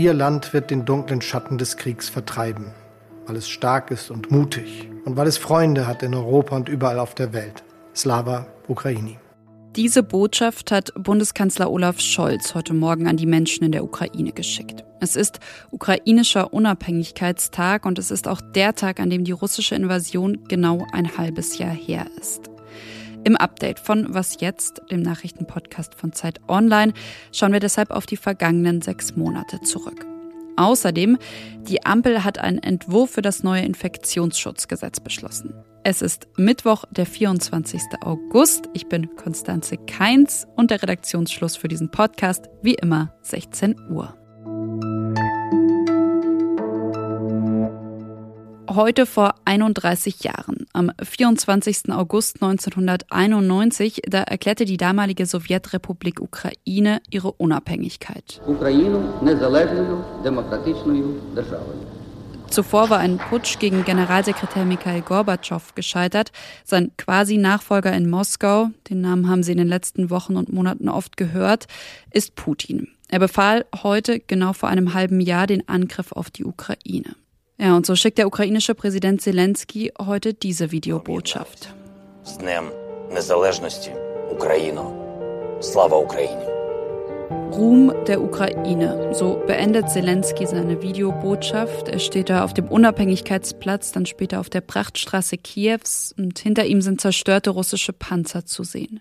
Ihr Land wird den dunklen Schatten des Kriegs vertreiben, weil es stark ist und mutig und weil es Freunde hat in Europa und überall auf der Welt. Slava Ukraini. Diese Botschaft hat Bundeskanzler Olaf Scholz heute Morgen an die Menschen in der Ukraine geschickt. Es ist ukrainischer Unabhängigkeitstag und es ist auch der Tag, an dem die russische Invasion genau ein halbes Jahr her ist. Im Update von Was jetzt, dem Nachrichtenpodcast von Zeit Online, schauen wir deshalb auf die vergangenen sechs Monate zurück. Außerdem, die Ampel hat einen Entwurf für das neue Infektionsschutzgesetz beschlossen. Es ist Mittwoch, der 24. August. Ich bin Konstanze Keins und der Redaktionsschluss für diesen Podcast, wie immer, 16 Uhr. Heute vor 31 Jahren, am 24. August 1991, da erklärte die damalige Sowjetrepublik Ukraine ihre Unabhängigkeit. Zuvor war ein Putsch gegen Generalsekretär Mikhail Gorbatschow gescheitert. Sein quasi Nachfolger in Moskau, den Namen haben Sie in den letzten Wochen und Monaten oft gehört, ist Putin. Er befahl heute, genau vor einem halben Jahr, den Angriff auf die Ukraine. Ja, und so schickt der ukrainische Präsident Zelensky heute diese Videobotschaft. Ruhm der Ukraine. So beendet Zelensky seine Videobotschaft. Er steht da auf dem Unabhängigkeitsplatz, dann später auf der Prachtstraße Kiews und hinter ihm sind zerstörte russische Panzer zu sehen.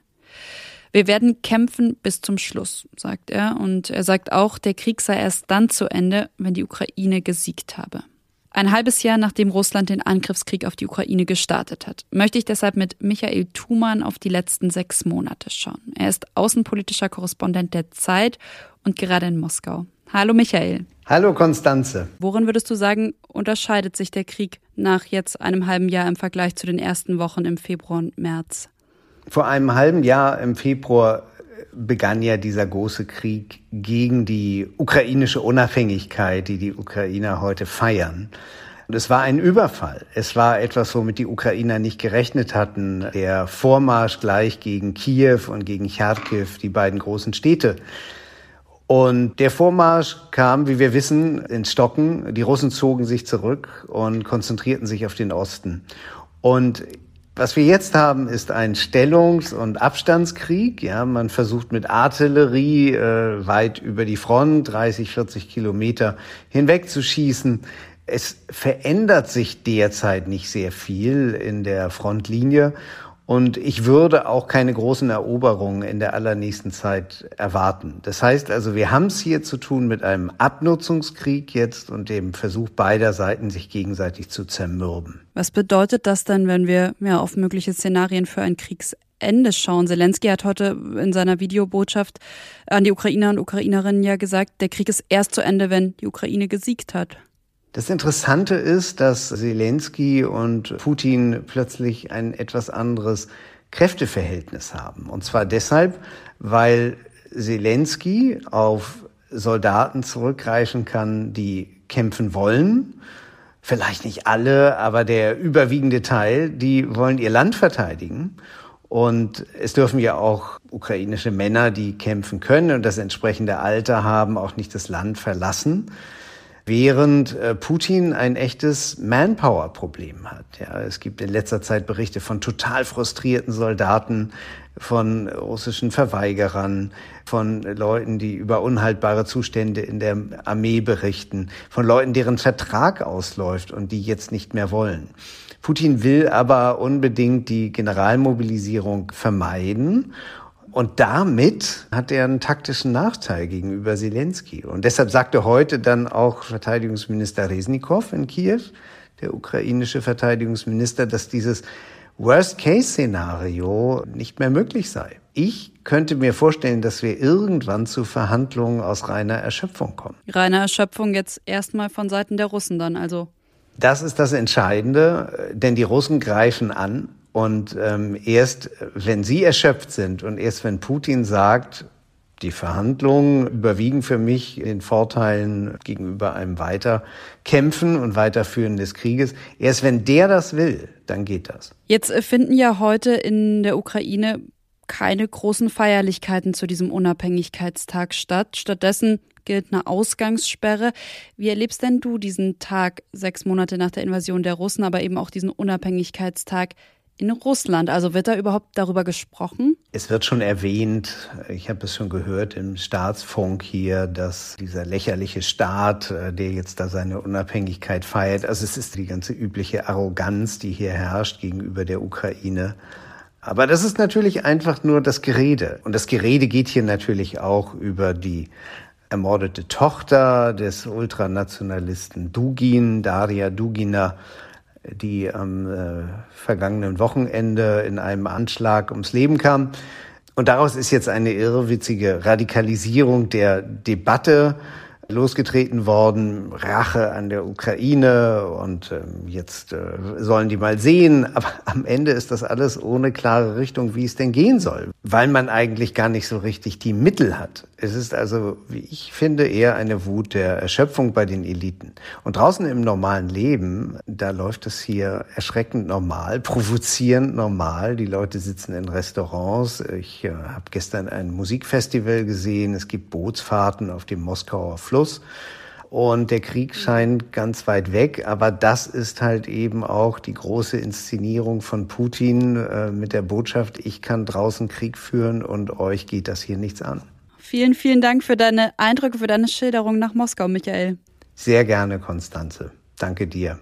Wir werden kämpfen bis zum Schluss, sagt er. Und er sagt auch, der Krieg sei erst dann zu Ende, wenn die Ukraine gesiegt habe. Ein halbes Jahr nachdem Russland den Angriffskrieg auf die Ukraine gestartet hat, möchte ich deshalb mit Michael Thumann auf die letzten sechs Monate schauen. Er ist außenpolitischer Korrespondent der Zeit und gerade in Moskau. Hallo Michael. Hallo Konstanze. Worin würdest du sagen, unterscheidet sich der Krieg nach jetzt einem halben Jahr im Vergleich zu den ersten Wochen im Februar und März? Vor einem halben Jahr im Februar begann ja dieser große Krieg gegen die ukrainische Unabhängigkeit, die die Ukrainer heute feiern. Und es war ein Überfall. Es war etwas, womit die Ukrainer nicht gerechnet hatten. Der Vormarsch gleich gegen Kiew und gegen Charkiw, die beiden großen Städte. Und der Vormarsch kam, wie wir wissen, ins Stocken. Die Russen zogen sich zurück und konzentrierten sich auf den Osten. Und was wir jetzt haben, ist ein Stellungs- und Abstandskrieg. Ja, man versucht mit Artillerie äh, weit über die Front, 30, 40 Kilometer hinweg zu schießen. Es verändert sich derzeit nicht sehr viel in der Frontlinie. Und ich würde auch keine großen Eroberungen in der allernächsten Zeit erwarten. Das heißt also, wir haben es hier zu tun mit einem Abnutzungskrieg jetzt und dem Versuch beider Seiten, sich gegenseitig zu zermürben. Was bedeutet das denn, wenn wir ja, auf mögliche Szenarien für ein Kriegsende schauen? Zelensky hat heute in seiner Videobotschaft an die Ukrainer und Ukrainerinnen ja gesagt, der Krieg ist erst zu Ende, wenn die Ukraine gesiegt hat. Das Interessante ist, dass Zelensky und Putin plötzlich ein etwas anderes Kräfteverhältnis haben. Und zwar deshalb, weil Zelensky auf Soldaten zurückgreifen kann, die kämpfen wollen. Vielleicht nicht alle, aber der überwiegende Teil, die wollen ihr Land verteidigen. Und es dürfen ja auch ukrainische Männer, die kämpfen können und das entsprechende Alter haben, auch nicht das Land verlassen während äh, Putin ein echtes Manpower-Problem hat. Ja, es gibt in letzter Zeit Berichte von total frustrierten Soldaten, von russischen Verweigerern, von Leuten, die über unhaltbare Zustände in der Armee berichten, von Leuten, deren Vertrag ausläuft und die jetzt nicht mehr wollen. Putin will aber unbedingt die Generalmobilisierung vermeiden und damit hat er einen taktischen Nachteil gegenüber Zelensky. Und deshalb sagte heute dann auch Verteidigungsminister Resnikow in Kiew, der ukrainische Verteidigungsminister, dass dieses Worst-Case-Szenario nicht mehr möglich sei. Ich könnte mir vorstellen, dass wir irgendwann zu Verhandlungen aus reiner Erschöpfung kommen. Reiner Erschöpfung jetzt erstmal von Seiten der Russen dann also. Das ist das Entscheidende, denn die Russen greifen an und ähm, erst, wenn sie erschöpft sind und erst wenn Putin sagt, die Verhandlungen überwiegen für mich den Vorteilen gegenüber einem Weiterkämpfen und Weiterführen des Krieges. Erst wenn der das will, dann geht das. Jetzt finden ja heute in der Ukraine keine großen Feierlichkeiten zu diesem Unabhängigkeitstag statt. Stattdessen gilt eine Ausgangssperre. Wie erlebst denn du diesen Tag, sechs Monate nach der Invasion der Russen, aber eben auch diesen Unabhängigkeitstag in Russland? Also wird da überhaupt darüber gesprochen? Es wird schon erwähnt, ich habe es schon gehört im Staatsfunk hier, dass dieser lächerliche Staat, äh, der jetzt da seine Unabhängigkeit feiert, also es ist die ganze übliche Arroganz, die hier herrscht gegenüber der Ukraine. Aber das ist natürlich einfach nur das Gerede. Und das Gerede geht hier natürlich auch über die ermordete Tochter des Ultranationalisten Dugin, Daria Dugina, die am äh, vergangenen Wochenende in einem Anschlag ums Leben kam. Und daraus ist jetzt eine irrwitzige Radikalisierung der Debatte losgetreten worden, Rache an der Ukraine und ähm, jetzt äh, sollen die mal sehen. Aber am Ende ist das alles ohne klare Richtung, wie es denn gehen soll, weil man eigentlich gar nicht so richtig die Mittel hat. Es ist also, wie ich finde, eher eine Wut der Erschöpfung bei den Eliten. Und draußen im normalen Leben, da läuft es hier erschreckend normal, provozierend normal. Die Leute sitzen in Restaurants. Ich äh, habe gestern ein Musikfestival gesehen. Es gibt Bootsfahrten auf dem Moskauer Fluss. Und der Krieg scheint ganz weit weg, aber das ist halt eben auch die große Inszenierung von Putin äh, mit der Botschaft, ich kann draußen Krieg führen und euch geht das hier nichts an. Vielen, vielen Dank für deine Eindrücke, für deine Schilderung nach Moskau, Michael. Sehr gerne, Konstanze. Danke dir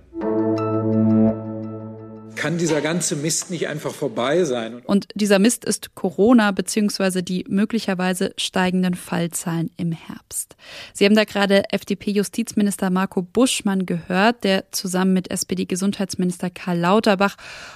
kann dieser ganze Mist nicht einfach vorbei sein. Und dieser Mist ist Corona bzw. die möglicherweise steigenden Fallzahlen im Herbst. Sie haben da gerade FDP-Justizminister Marco Buschmann gehört, der zusammen mit SPD-Gesundheitsminister Karl Lauterbach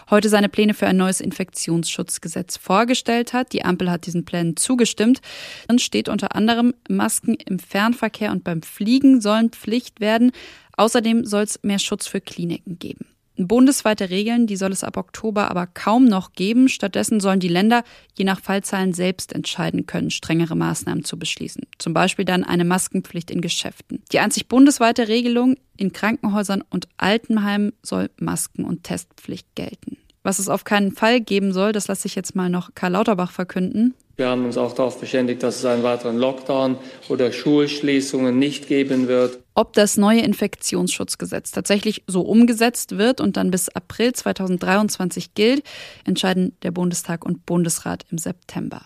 heute seine Pläne für ein neues Infektionsschutzgesetz vorgestellt hat. Die Ampel hat diesen Plänen zugestimmt. Dann steht unter anderem, Masken im Fernverkehr und beim Fliegen sollen Pflicht werden. Außerdem soll es mehr Schutz für Kliniken geben. Bundesweite Regeln, die soll es ab Oktober aber kaum noch geben. Stattdessen sollen die Länder je nach Fallzahlen selbst entscheiden können, strengere Maßnahmen zu beschließen. Zum Beispiel dann eine Maskenpflicht in Geschäften. Die einzig bundesweite Regelung in Krankenhäusern und Altenheimen soll Masken- und Testpflicht gelten. Was es auf keinen Fall geben soll, das lasse ich jetzt mal noch Karl Lauterbach verkünden. Wir haben uns auch darauf verständigt, dass es einen weiteren Lockdown oder Schulschließungen nicht geben wird. Ob das neue Infektionsschutzgesetz tatsächlich so umgesetzt wird und dann bis April 2023 gilt, entscheiden der Bundestag und Bundesrat im September.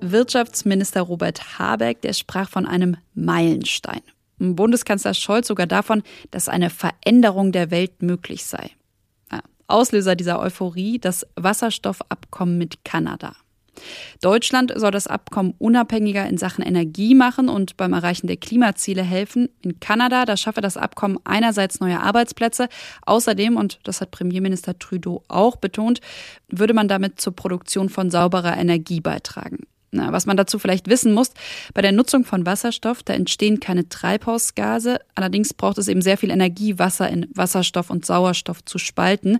Wirtschaftsminister Robert Habeck, der sprach von einem Meilenstein. Bundeskanzler Scholz sogar davon, dass eine Veränderung der Welt möglich sei. Auslöser dieser Euphorie das Wasserstoffabkommen mit Kanada. Deutschland soll das Abkommen unabhängiger in Sachen Energie machen und beim Erreichen der Klimaziele helfen. In Kanada, da schaffe das Abkommen einerseits neue Arbeitsplätze. Außerdem, und das hat Premierminister Trudeau auch betont, würde man damit zur Produktion von sauberer Energie beitragen. Na, was man dazu vielleicht wissen muss, bei der Nutzung von Wasserstoff, da entstehen keine Treibhausgase. Allerdings braucht es eben sehr viel Energie, Wasser in Wasserstoff und Sauerstoff zu spalten.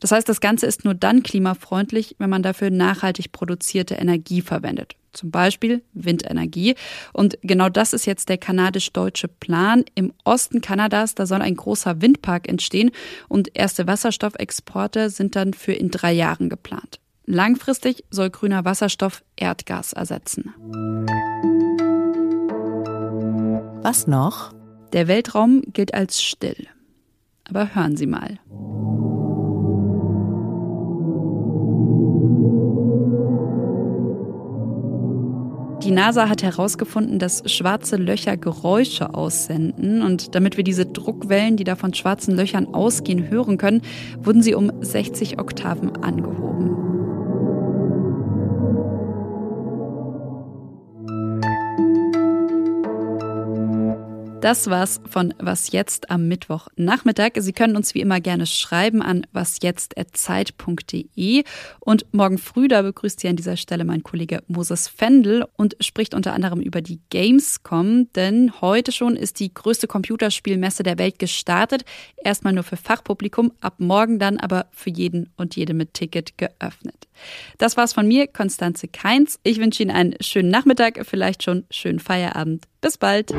Das heißt, das Ganze ist nur dann klimafreundlich, wenn man dafür nachhaltig produzierte Energie verwendet. Zum Beispiel Windenergie. Und genau das ist jetzt der kanadisch-deutsche Plan. Im Osten Kanadas, da soll ein großer Windpark entstehen und erste Wasserstoffexporte sind dann für in drei Jahren geplant. Langfristig soll grüner Wasserstoff Erdgas ersetzen. Was noch? Der Weltraum gilt als still. Aber hören Sie mal. Die NASA hat herausgefunden, dass schwarze Löcher Geräusche aussenden. Und damit wir diese Druckwellen, die da von schwarzen Löchern ausgehen, hören können, wurden sie um 60 Oktaven angehoben. Das war's von Was jetzt am Mittwochnachmittag. Sie können uns wie immer gerne schreiben an wasjetzt.zeit.de. Und morgen früh, da begrüßt Sie an dieser Stelle mein Kollege Moses Fendel und spricht unter anderem über die Gamescom, denn heute schon ist die größte Computerspielmesse der Welt gestartet. Erstmal nur für Fachpublikum, ab morgen dann aber für jeden und jede mit Ticket geöffnet. Das war's von mir, Konstanze Keins. Ich wünsche Ihnen einen schönen Nachmittag, vielleicht schon schönen Feierabend. Bis bald.